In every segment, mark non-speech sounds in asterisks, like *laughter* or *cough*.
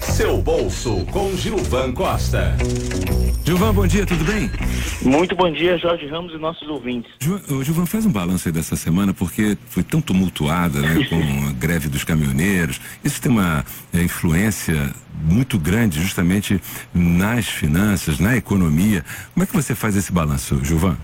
Seu bolso com Gilvan Costa. Gilvan, bom dia, tudo bem? Muito bom dia, Jorge Ramos e nossos ouvintes. Gilvan, Gilvan faz um balanço aí dessa semana, porque foi tão tumultuada, né, com *laughs* a greve dos caminhoneiros. Isso tem uma é, influência muito grande justamente nas finanças, na economia. Como é que você faz esse balanço, Gilvan?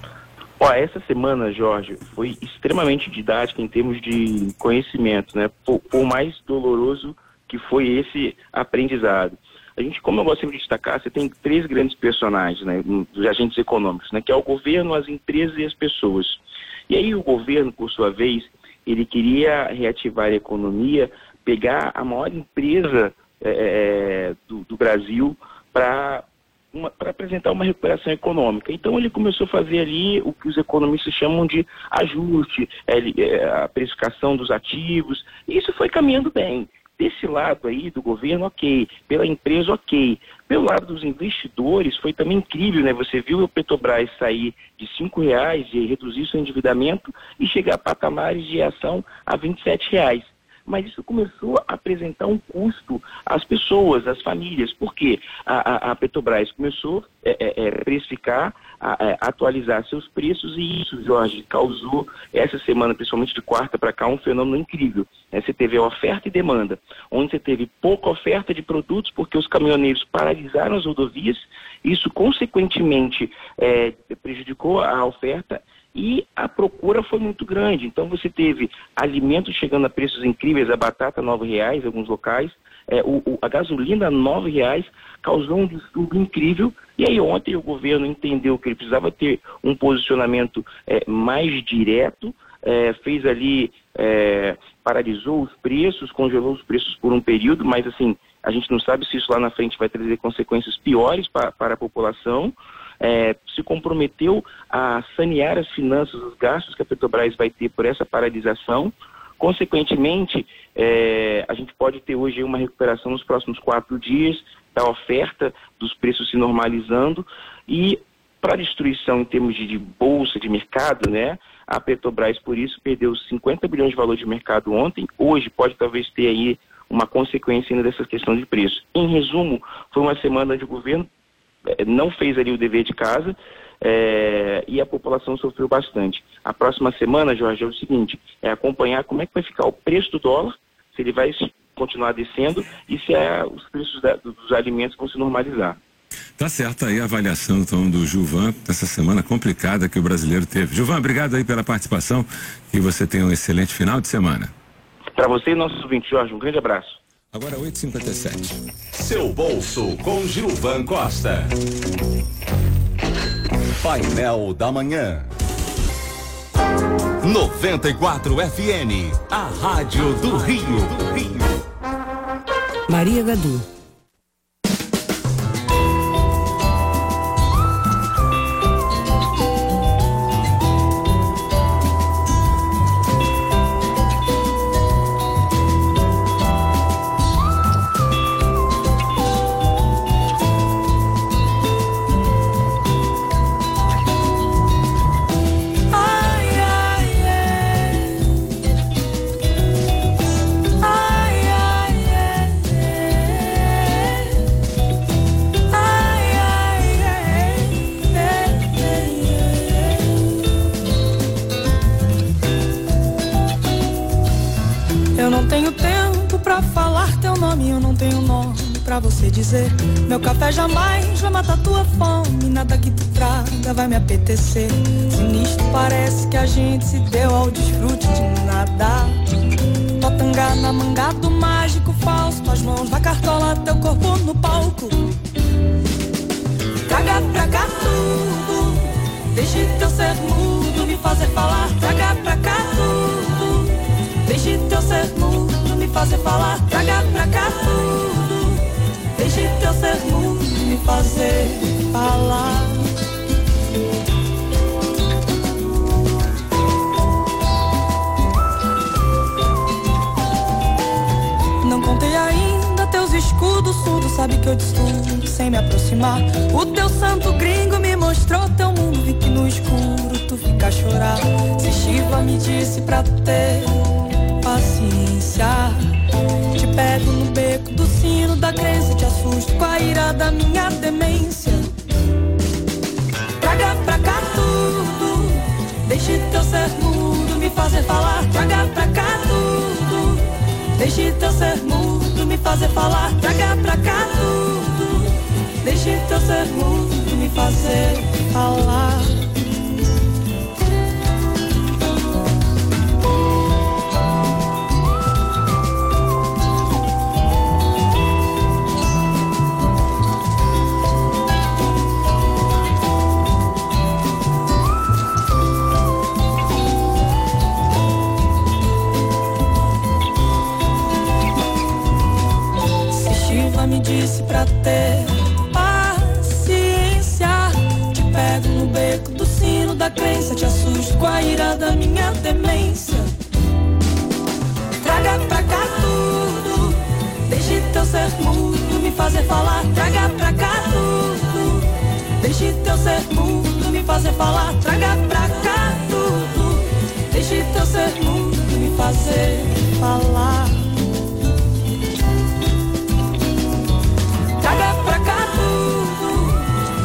Ó, essa semana, Jorge, foi extremamente didática em termos de conhecimento, né? Por, por mais doloroso que foi esse aprendizado. A gente, como eu gosto de destacar, você tem três grandes personagens, né, dos agentes econômicos, né, que é o governo, as empresas e as pessoas. E aí o governo, por sua vez, ele queria reativar a economia, pegar a maior empresa é, é do, do, Brasil para apresentar uma recuperação econômica. Então ele começou a fazer ali o que os economistas chamam de ajuste, é, é a precificação dos ativos, e isso foi caminhando bem. Desse lado aí do governo, ok. Pela empresa, ok. Pelo lado dos investidores, foi também incrível, né? Você viu o Petrobras sair de cinco reais e reduzir seu endividamento e chegar a patamares de ação a 27 reais mas isso começou a apresentar um custo às pessoas, às famílias. Por quê? A, a, a Petrobras começou a é, é, é, precificar, a, é, atualizar seus preços e isso, Jorge, causou essa semana, principalmente de quarta para cá, um fenômeno incrível. É, você teve oferta e demanda, onde você teve pouca oferta de produtos porque os caminhoneiros paralisaram as rodovias, isso consequentemente prejudicou a oferta e a procura foi muito grande. Então você teve alimentos chegando a preços incríveis, a batata nove reais em alguns locais, é, o, o, a gasolina nove reais causou um distúrbio incrível. E aí ontem o governo entendeu que ele precisava ter um posicionamento é, mais direto, é, fez ali, é, paralisou os preços, congelou os preços por um período, mas assim, a gente não sabe se isso lá na frente vai trazer consequências piores para, para a população é, se comprometeu a sanear as finanças, os gastos que a Petrobras vai ter por essa paralisação. Consequentemente, é, a gente pode ter hoje uma recuperação nos próximos quatro dias da oferta, dos preços se normalizando e para destruição em termos de, de, bolsa, de mercado, né? A Petrobras, por isso, perdeu 50 bilhões de valor de mercado ontem. Hoje pode talvez ter aí uma consequência ainda dessa questão de preço. Em resumo, foi uma semana de governo não fez ali o dever de casa é, e a população sofreu bastante. A próxima semana, Jorge, é o seguinte, é acompanhar como é que vai ficar o preço do dólar, se ele vai continuar descendo e se é, os preços da, dos alimentos vão se normalizar. Tá certo aí a avaliação então do Gilvan dessa semana complicada que o brasileiro teve. Gilvan, obrigado aí pela participação e você tenha um excelente final de semana. Para você e nossos ouvintes, Jorge, um grande abraço. Agora 8h57. Seu bolso com Gilvan Costa. Painel da Manhã. 94 FN, a Rádio do Rio. Maria Gadu. Dizer. Meu café jamais vai matar tua fome, nada que tu traga vai me apetecer. Sinistro parece que a gente se deu ao desfrute de nada. Totanga na manga do mágico falso, tuas mãos na cartola, teu corpo no palco. Traga pra cá tudo, deixe teu ser mudo me fazer falar. Traga pra cá tudo, deixe teu ser mudo fazer falar. Traga pra cá tudo. Deixe teu ser mudo me fazer falar. Não contei ainda teus escudos surdos, sabe que eu destruo sem me aproximar. O teu santo gringo me mostrou teu mundo, vi que no escuro tu fica a chorar. Se Shiva me disse pra ter paciência. Te pego no beco do sino da crença, te assusto com a ira da minha demência. Traga pra cá tudo, deixe teu ser mudo me fazer falar. Traga pra cá tudo, deixe teu ser mudo me fazer falar. Traga pra cá tudo, deixe teu ser mudo me fazer falar. Pra ter paciência. Te pego no beco do sino da crença, te assusto com a ira da minha demência. Traga pra cá tudo, deixe teu ser mudo me fazer falar. Traga pra cá tudo, deixe teu ser mudo me fazer falar. Traga pra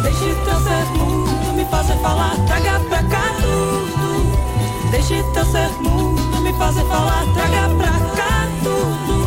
Deixe teu ser mudo me fazer falar, traga pra cá tudo. Deixe teu ser mudo me fazer falar, traga pra cá tudo.